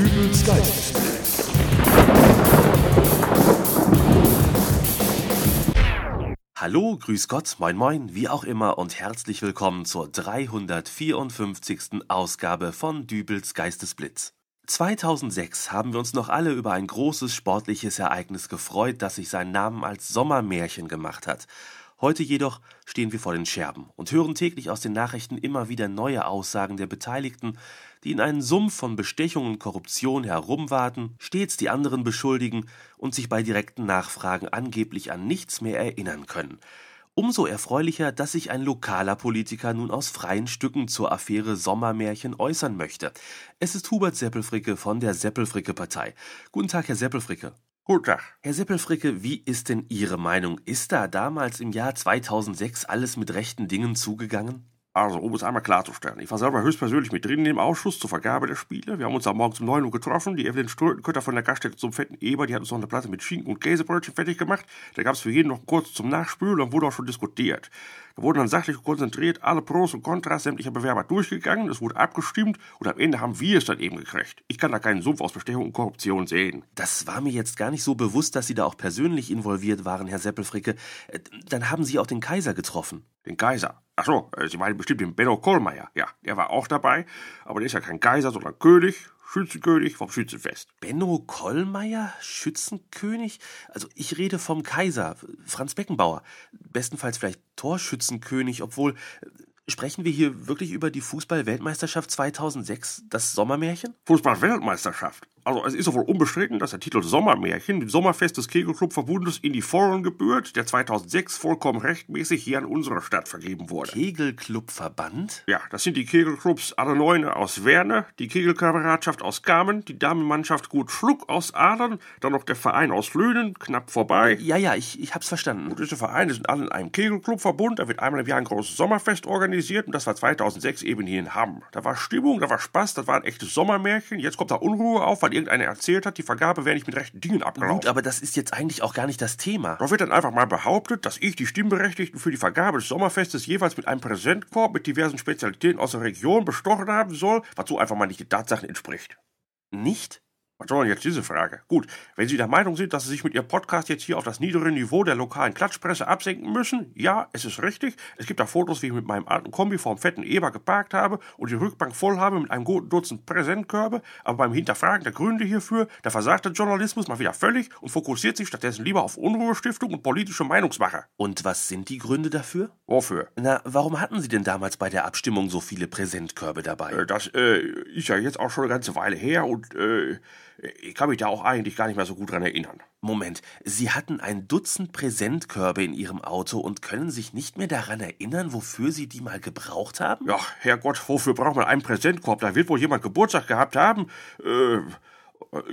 Dübels Geistesblitz. Hallo, grüß Gott, moin moin, wie auch immer und herzlich willkommen zur 354. Ausgabe von Dübels Geistesblitz. 2006 haben wir uns noch alle über ein großes sportliches Ereignis gefreut, das sich seinen Namen als Sommermärchen gemacht hat. Heute jedoch stehen wir vor den Scherben und hören täglich aus den Nachrichten immer wieder neue Aussagen der Beteiligten, die in einen Sumpf von Bestechung und Korruption herumwarten, stets die anderen beschuldigen und sich bei direkten Nachfragen angeblich an nichts mehr erinnern können. Umso erfreulicher, dass sich ein lokaler Politiker nun aus freien Stücken zur Affäre Sommermärchen äußern möchte. Es ist Hubert Seppelfricke von der Seppelfricke-Partei. Guten Tag, Herr Seppelfricke. Guten. Herr Seppelfricke, wie ist denn Ihre Meinung? Ist da damals im Jahr 2006 alles mit rechten Dingen zugegangen? Also, um es einmal klarzustellen, ich war selber höchstpersönlich mit drin in dem Ausschuss zur Vergabe der Spiele. Wir haben uns am Morgen um 9 Uhr getroffen. Die Evelyn Strötenkötter von der Gaststätte zum fetten Eber, die hat uns noch eine Platte mit Schinken und Käsebrötchen fertig gemacht. Da gab es für jeden noch kurz zum Nachspülen und wurde auch schon diskutiert. Da wurden dann sachlich und konzentriert alle Pros und Kontras sämtlicher Bewerber durchgegangen, es wurde abgestimmt und am Ende haben wir es dann eben gekriegt. Ich kann da keinen Sumpf aus Bestechung und Korruption sehen. Das war mir jetzt gar nicht so bewusst, dass Sie da auch persönlich involviert waren, Herr Seppelfricke. Äh, Dann haben Sie auch den Kaiser getroffen. Den Kaiser. Ach so, äh, Sie meinen bestimmt den Benno Kohlmeier. Ja, der war auch dabei. Aber der ist ja kein Kaiser, sondern König, Schützenkönig vom Schützenfest. Benno Kollmeier, Schützenkönig? Also ich rede vom Kaiser, Franz Beckenbauer. Bestenfalls vielleicht Torschützenkönig, obwohl äh, sprechen wir hier wirklich über die Fußball-Weltmeisterschaft 2006, das Sommermärchen? Fußball-Weltmeisterschaft. Also es ist doch wohl unbestritten, dass der Titel Sommermärchen dem Sommerfest des Kegelclub-Verbundes in die Vollen gebührt, der 2006 vollkommen rechtmäßig hier an unsere Stadt vergeben wurde. Kegelclubverband? Ja, das sind die Kegelclubs alle Neune aus Werne, die Kegelkameradschaft aus Kamen, die Damenmannschaft Gut Schluck aus Adern, dann noch der Verein aus Löhnen, knapp vorbei. Ja, ja, ich, ich hab's verstanden. Und diese Vereine sind alle in einem Kegelclubverbund, da wird einmal im Jahr ein großes Sommerfest organisiert und das war 2006 eben hier in Hamm. Da war Stimmung, da war Spaß, das war ein echtes Sommermärchen. Jetzt kommt da Unruhe auf, weil irgendeiner erzählt hat, die Vergabe wäre nicht mit rechten Dingen abgelaufen. Gut, aber das ist jetzt eigentlich auch gar nicht das Thema. Da wird dann einfach mal behauptet, dass ich die Stimmberechtigten für die Vergabe des Sommerfestes jeweils mit einem Präsentkorb mit diversen Spezialitäten aus der Region bestochen haben soll, was so einfach mal nicht den Tatsachen entspricht. Nicht? Was soll denn jetzt diese Frage? Gut, wenn Sie der Meinung sind, dass Sie sich mit Ihrem Podcast jetzt hier auf das niedere Niveau der lokalen Klatschpresse absenken müssen, ja, es ist richtig. Es gibt da Fotos, wie ich mit meinem alten Kombi vorm fetten Eber geparkt habe und die Rückbank voll habe mit einem guten Dutzend Präsentkörbe, aber beim Hinterfragen der Gründe hierfür, da versagt der Journalismus mal wieder völlig und fokussiert sich stattdessen lieber auf Unruhestiftung und politische Meinungsmache. Und was sind die Gründe dafür? Wofür? Na, warum hatten Sie denn damals bei der Abstimmung so viele Präsentkörbe dabei? Äh, Das äh, ist ja jetzt auch schon eine ganze Weile her und äh, ich kann mich da auch eigentlich gar nicht mehr so gut dran erinnern. Moment, Sie hatten ein Dutzend Präsentkörbe in Ihrem Auto und können sich nicht mehr daran erinnern, wofür Sie die mal gebraucht haben? Ja, Herrgott, wofür braucht man einen Präsentkorb? Da wird wohl jemand Geburtstag gehabt haben. Äh,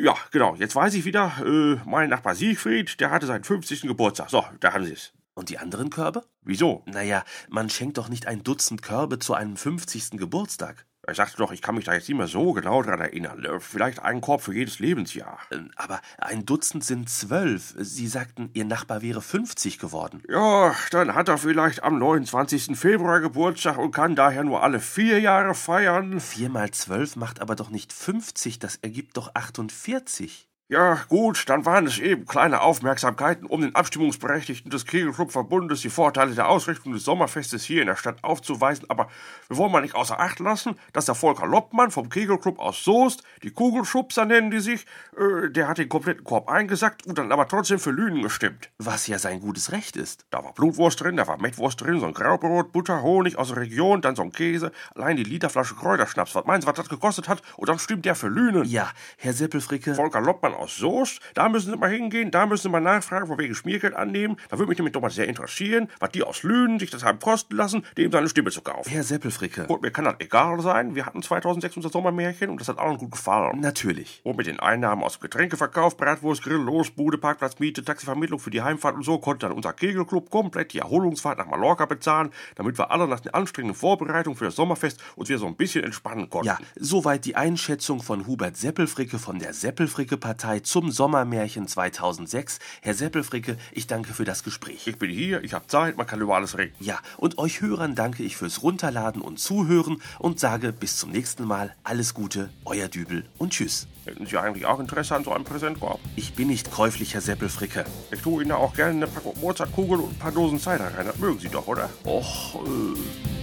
ja, genau. Jetzt weiß ich wieder, äh, mein Nachbar Siegfried, der hatte seinen 50. Geburtstag. So, da haben Sie es. Und die anderen Körbe? Wieso? Naja, man schenkt doch nicht ein Dutzend Körbe zu einem 50. Geburtstag. Ich sagte doch, ich kann mich da jetzt nicht mehr so genau dran erinnern. Äh, Vielleicht einen Korb für jedes Lebensjahr. Äh, Aber ein Dutzend sind zwölf. Sie sagten, Ihr Nachbar wäre 50 geworden. Ja, dann hat er vielleicht am 29. Februar Geburtstag und kann daher nur alle vier Jahre feiern. Vier mal zwölf macht aber doch nicht 50, das ergibt doch 48. Ja, gut, dann waren es eben kleine Aufmerksamkeiten, um den Abstimmungsberechtigten des Kegelclub-Verbundes die Vorteile der Ausrichtung des Sommerfestes hier in der Stadt aufzuweisen, aber wir wollen mal nicht außer Acht lassen, dass der Volker Loppmann vom Kegelclub aus Soest, die Kugelschubser nennen die sich, äh, der hat den kompletten Korb eingesackt und dann aber trotzdem für Lünen gestimmt. Was ja sein gutes Recht ist. Da war Blutwurst drin, da war Mettwurst drin, so ein Graubrot, Butter, Honig aus der Region, dann so ein Käse, allein die Literflasche Kräuterschnaps. Was meinen Sie, was das gekostet hat? Und dann stimmt der für Lünen. Ja, Herr Seppelfricke. Volker Loppmann aus Soest, da müssen Sie mal hingehen, da müssen Sie mal nachfragen, von wegen Schmiergeld annehmen. Da würde mich nämlich doch mal sehr interessieren, was die aus Lünen sich das haben kosten lassen, dem seine Stimme zu kaufen. Herr Seppelfricke. Und mir kann das egal sein, wir hatten 2006 unser Sommermärchen und das hat allen gut gefallen. Natürlich. Und mit den Einnahmen aus Getränkeverkauf, Bratwurst, Grill, Losbude, Parkplatzmiete, Taxivermittlung für die Heimfahrt und so konnte dann unser Kegelclub komplett die Erholungsfahrt nach Mallorca bezahlen, damit wir alle nach den anstrengenden Vorbereitungen für das Sommerfest uns wieder so ein bisschen entspannen konnten. Ja, soweit die Einschätzung von Hubert Seppelfricke von der Seppelfricke-Partei. Zeit zum Sommermärchen 2006. Herr Seppelfricke, ich danke für das Gespräch. Ich bin hier, ich habe Zeit, man kann über alles reden. Ja, und euch Hörern danke ich fürs Runterladen und Zuhören und sage bis zum nächsten Mal alles Gute, euer Dübel und tschüss. Hätten Sie eigentlich auch Interesse an so einem Präsentkorb? Ich bin nicht käuflich, Herr Seppelfricke. Ich tue Ihnen auch gerne eine Packung Mozartkugel und ein paar Dosen Cider rein. Das mögen Sie doch, oder? Och, äh